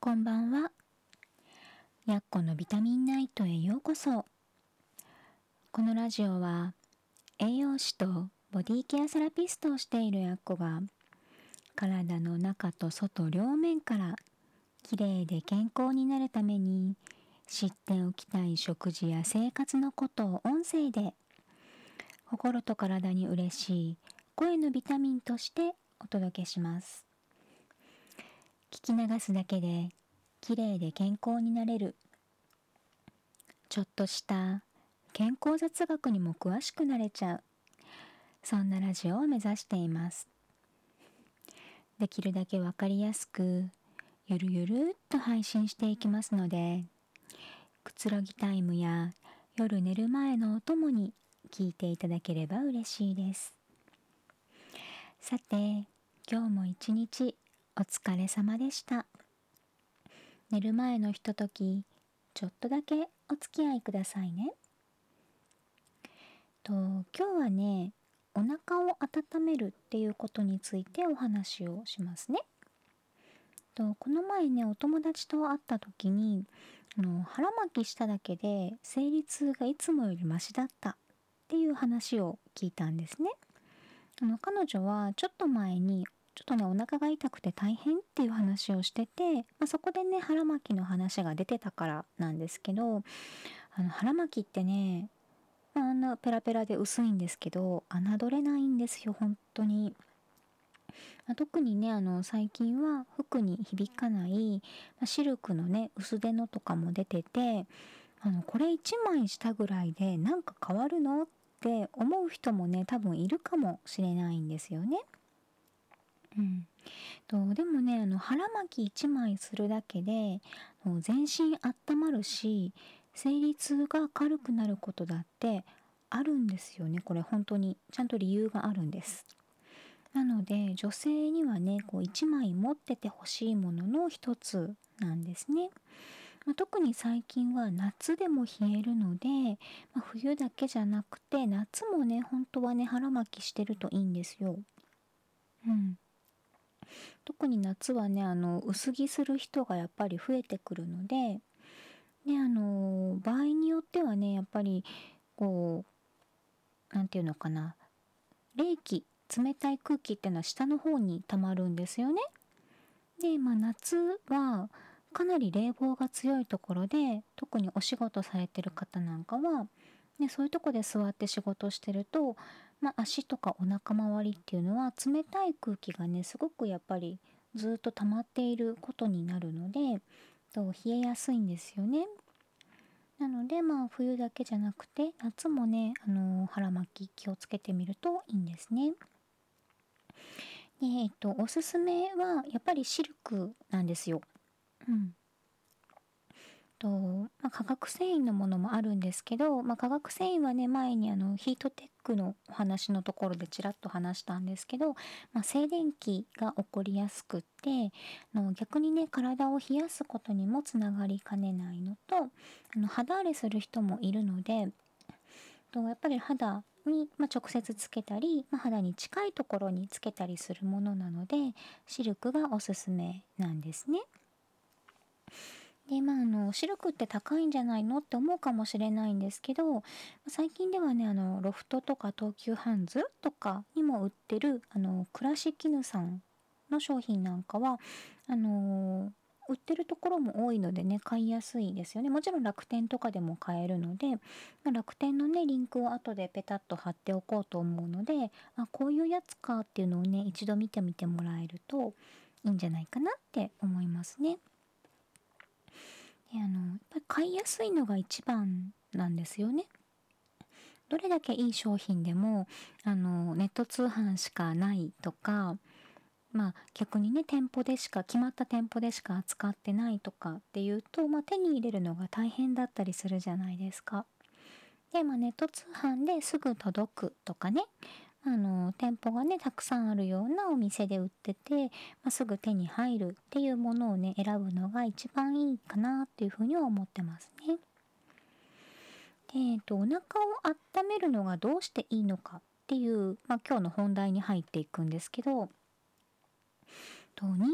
こんばんは。やっこのビタミンナイトへようこそ。このラジオは栄養士とボディケアセラピストをしているやっこが体の中と外両面からきれいで健康になるために知っておきたい食事や生活のことを音声で心と体に嬉しい声のビタミンとしてお届けします。聞き流すだけで綺麗で健康になれる。ちょっとした健康雑学にも詳しくなれちゃう。そんなラジオを目指しています。できるだけわかりやすくゆるゆるっと配信していきますのでくつろぎタイムや夜寝る前のお供に聞いていただければ嬉しいです。さて今日も一日お疲れ様でした。寝る前のひととき、ちょっとだけお付き合いくださいね。と今日はね、お腹を温めるっていうことについてお話をしますね。とこの前ね、お友達と会った時に、あの腹巻きしただけで生理痛がいつもよりマシだったっていう話を聞いたんですね。あの彼女はちょっと前にちょっとねお腹が痛くて大変っていう話をしてて、まあ、そこでね腹巻きの話が出てたからなんですけどあの腹巻きってね、まあ、あんなペラペラで薄いんですけど侮れないんですよ本当に。まあ、特にねあの最近は服に響かない、まあ、シルクのね薄手のとかも出ててあのこれ1枚したぐらいでなんか変わるのって思う人もね多分いるかもしれないんですよね。うん、とでもねあの腹巻き1枚するだけで全身温まるし生理痛が軽くなることだってあるんですよねこれ本当に。ちゃんと理由があるんです。なので女性にはねこう1枚持っててほしいものの一つなんですね、まあ、特に最近は夏でも冷えるので、まあ、冬だけじゃなくて夏もね本当はね腹巻きしてるといいんですよ。うん。特に夏はねあの薄着する人がやっぱり増えてくるのでであの場合によってはねやっぱりこう何て言うのかな冷気冷たい空気っていうのは下の方に溜まるんですよね。で、まあ、夏はかなり冷房が強いところで特にお仕事されてる方なんかは、ね、そういうとこで座って仕事してるとまあ、足とかお腹周りっていうのは冷たい空気がねすごくやっぱりずっと溜まっていることになるのでと冷えやすいんですよね。なのでまあ冬だけじゃなくて夏もね、あのー、腹巻き気をつけてみるといいんですね。でえっとおすすめはやっぱりシルクなんですよ。うん。と、まあ、化学繊維のものもあるんですけど、まあ、化学繊維はね前にあのヒートテックのお話のところでちらっと話したんですけど、まあ、静電気が起こりやすくっての逆にね体を冷やすことにもつながりかねないのとあの肌荒れする人もいるのでとやっぱり肌に、ま直接つけたり、まあ、肌に近いところにつけたりするものなのでシルクがおすすめなんですね。でまああのシルクって高いんじゃないのって思うかもしれないんですけど最近ではねあのロフトとか東急ハンズとかにも売ってるあの倉敷絹さんの商品なんかはあの売ってるところも多いのでね買いやすいですよねもちろん楽天とかでも買えるので、ま、楽天のねリンクを後でペタッと貼っておこうと思うのであこういうやつかっていうのをね一度見てみてもらえるといいんじゃないかなって思いますね。であのやっぱり買いやすいのが一番なんですよね。どれだけいい商品でもあのネット通販しかないとかまあ逆にね店舗でしか決まった店舗でしか扱ってないとかっていうと、まあ、手に入れるのが大変だったりするじゃないですか。で、まあ、ネット通販ですぐ届くとかねあの店舗がねたくさんあるようなお店で売ってて、まあ、すぐ手に入るっていうものをね選ぶのが一番いいかなっていうふうには思ってますね。で、えっと、お腹を温めるのがどうしていいのかっていう、まあ、今日の本題に入っていくんですけどと人間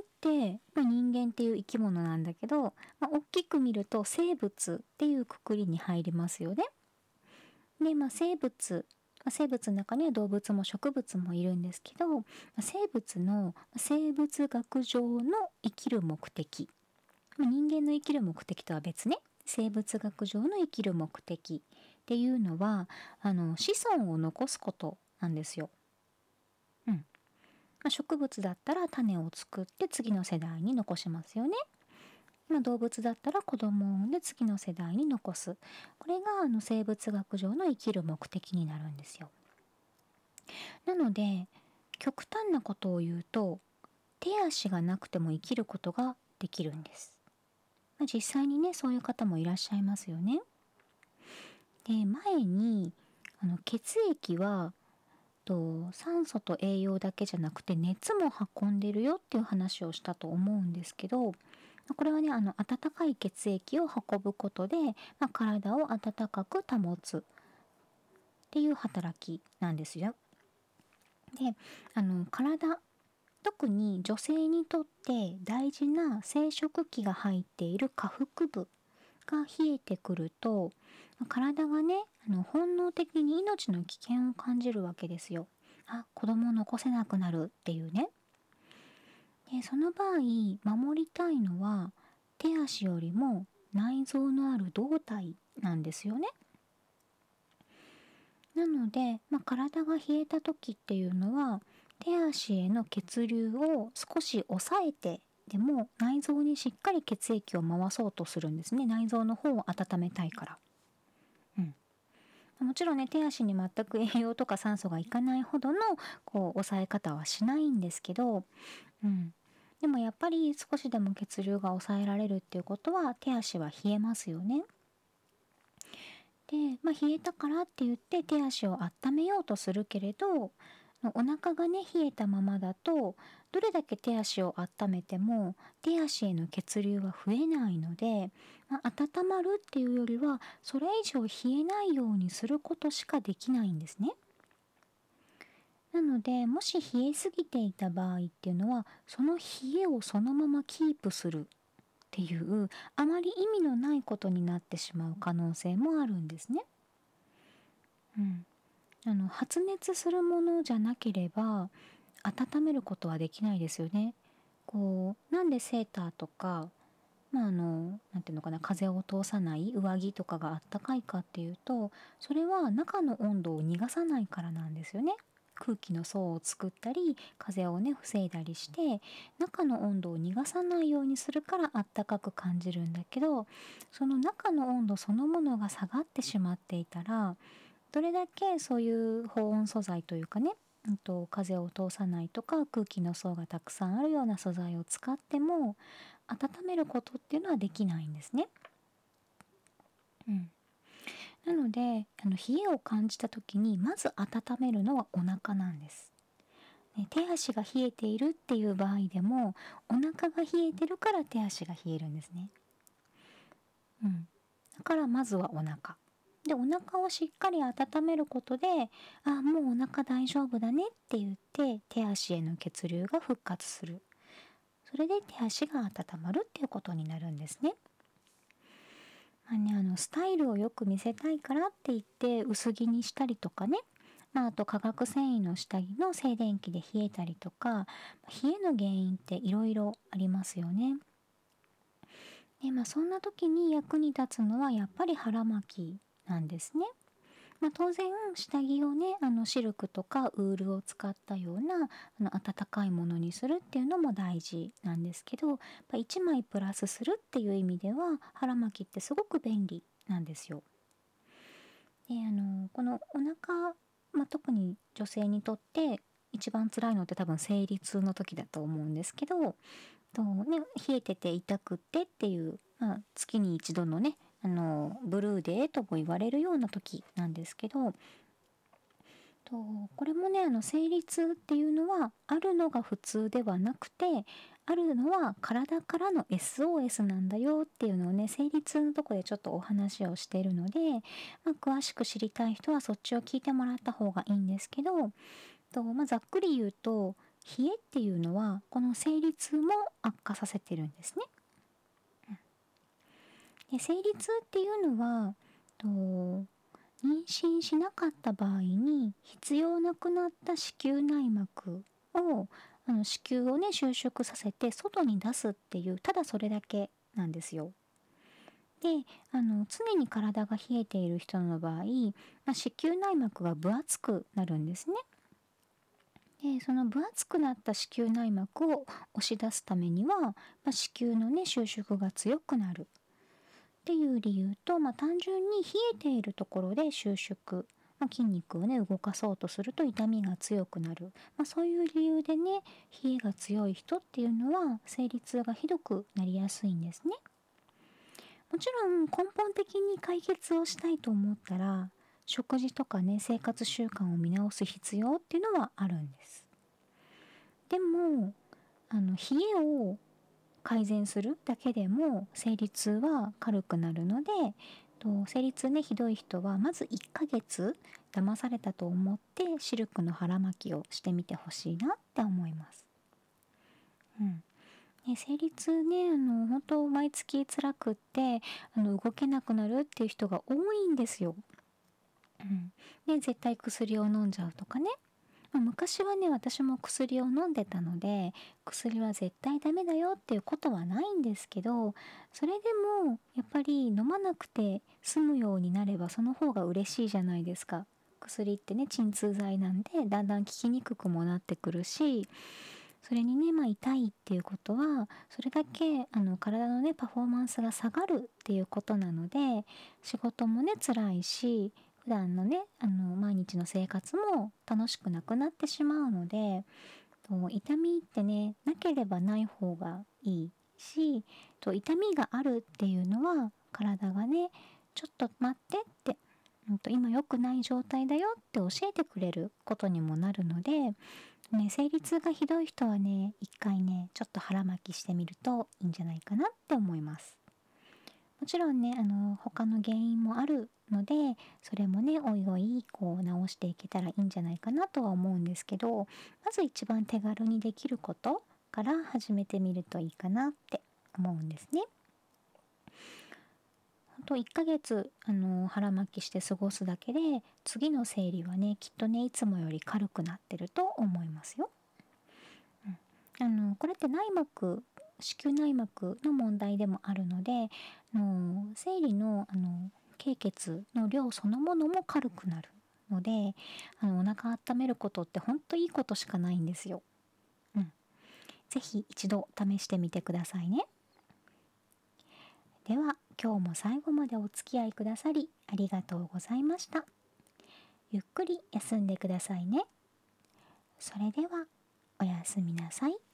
って、まあ、人間っていう生き物なんだけど、まあ、大きく見ると生物っていうくくりに入りますよね。で、まあ、生物生物の中には動物も植物もいるんですけど生物の生物学上の生きる目的人間の生きる目的とは別ね生物学上の生きる目的っていうのはあの子孫を残すことなんですよ。うんま、植物だったら種を作って次の世代に残しますよね。まあ、動物だったら子供を産んで次の世代に残すこれがあの生物学上の生きる目的になるんですよ。なので極端なことを言うと手足がなくても生きることができるんです。まあ、実際にねそういう方もいらっしゃいますよね。で前にあの血液はと酸素と栄養だけじゃなくて熱も運んでるよっていう話をしたと思うんですけどこれはねあの温かい血液を運ぶことで、まあ、体を温かく保つっていう働きなんですよ。であの体特に女性にとって大事な生殖器が入っている下腹部が冷えてくると体がねあの本能的に命の危険を感じるわけですよ。あ子供を残せなくなるっていうね。でその場合守りたいのは手足よりも内臓のある胴体なんですよね。なので、まあ、体が冷えた時っていうのは手足への血流を少し抑えてでも内臓にしっかり血液を回そうとするんですね内臓の方を温めたいから。もちろんね手足に全く栄養とか酸素がいかないほどのこう抑え方はしないんですけど、うん、でもやっぱり少しでも血流が抑えられるっていうことは手足は冷えますよね。で、まあ、冷えたからって言って手足を温めようとするけれどお腹がね冷えたままだとどれだけ手足を温めても手足への血流は増えないので、まあ、温まるっていうよりはそれ以上冷えないようにすることしかできないんですね。なのでもし冷えすぎていた場合っていうのはその冷えをそのままキープするっていうあまり意味のないことになってしまう可能性もあるんですね。うん、あの発熱するものじゃなければ温めることはできないですよね。こうなんでセーターとかまああの何ていうのかな風を通さない上着とかがあったかいかっていうとそれは中の温度を逃がさないからなんですよね。空気の層を作ったり風をね防いだりして中の温度を逃がさないようにするからあったかく感じるんだけどその中の温度そのものが下がってしまっていたらどれだけそういう保温素材というかねうんと風を通さないとか空気の層がたくさんあるような素材を使っても温めることっていうのはできないんですね。うん、なのであの冷えを感じた時にまず温めるのはお腹なんです。ね、手足が冷えているっていう場合でもお腹が冷えてるから手足が冷えるんですね。うん、だからまずはお腹。でお腹をしっかり温めることであもうお腹大丈夫だねって言って手足への血流が復活するそれで手足が温まるっていうことになるんですね。あね、あのスタイルをよく見せたいからって言って薄着にしたりとかね、まあ、あと化学繊維の下着の静電気で冷えたりとか冷えの原因っていろいろありますよね。でまあそんな時に役に立つのはやっぱり腹巻きなんですね。まあ、当然下着をねあのシルクとかウールを使ったようなあの暖かいものにするっていうのも大事なんですけど1枚プラスするっていう意味では腹巻きってすごく便利なんですよ。であのこのお腹、まあ、特に女性にとって一番辛いのって多分生理痛の時だと思うんですけどと、ね、冷えてて痛くってっていう、まあ、月に一度のねあのブルーデーとも言われるような時なんですけどとこれもねあの生理痛っていうのはあるのが普通ではなくてあるのは体からの SOS なんだよっていうのをね生理痛のとこでちょっとお話をしてるので、まあ、詳しく知りたい人はそっちを聞いてもらった方がいいんですけどと、まあ、ざっくり言うと冷えっていうのはこの生理痛も悪化させてるんですね。で生理痛っていうのはと妊娠しなかった場合に必要なくなった子宮内膜をあの子宮をね収縮させて外に出すっていうただそれだけなんですよ。であの常に体が冷えている人の場合、まあ、子宮内膜が分厚くなるんですね。でその分厚くなった子宮内膜を押し出すためには、まあ、子宮のね収縮が強くなるっていう理由と、まあ、単純に冷えているところで収縮、まあ、筋肉をね動かそうとすると痛みが強くなる、まあ、そういう理由でね冷えが強い人っていうのは生理痛がひどくなりやすいんですね。もちろん根本的に解決をしたいと思ったら食事とかね生活習慣を見直す必要っていうのはあるんです。でもあの冷えを改善するだけでも生理痛は軽くなるのでと生理痛ねひどい人はまず1ヶ月騙されたと思ってシルクの腹巻きをしてみてほしいなって思います。うん、ね、生理痛ねあの本当毎月辛くってあの動けなくなるっていう人が多いんですよ。うん、で絶対薬を飲んじゃうとかねまあ、昔はね私も薬を飲んでたので薬は絶対ダメだよっていうことはないんですけどそれでもやっぱり飲まなくて済むようになればその方が嬉しいじゃないですか。薬ってね鎮痛剤なんでだんだん効きにくくもなってくるしそれにね、まあ、痛いっていうことはそれだけあの体のねパフォーマンスが下がるっていうことなので仕事もね辛いし普段のねあの毎日の生活も楽しくなくなってしまうのでと痛みってねなければない方がいいしと痛みがあるっていうのは体がねちょっと待ってって、うん、と今良くない状態だよって教えてくれることにもなるので、ね、生理痛がひどい人はね一回ねちょっと腹巻きしてみるといいんじゃないかなって思います。もちろんねあの他の原因もあるのでそれもねおいおいこう直していけたらいいんじゃないかなとは思うんですけどまず一番手軽にできることから始めてみるといいかなって思うんですね。と1ヶ月あの腹巻きして過ごすだけで次の生理はねきっとねいつもより軽くなってると思いますよ。うん、あのこれって内膜子宮内膜の問題でもあるのであの生理のあの経血の量そのものも軽くなるのであのお腹温めることってほんといいことしかないんですよ。うん。是非一度試してみてくださいね。では今日も最後までお付き合いくださりありがとうございました。ゆっくり休んでくださいね。それではおやすみなさい。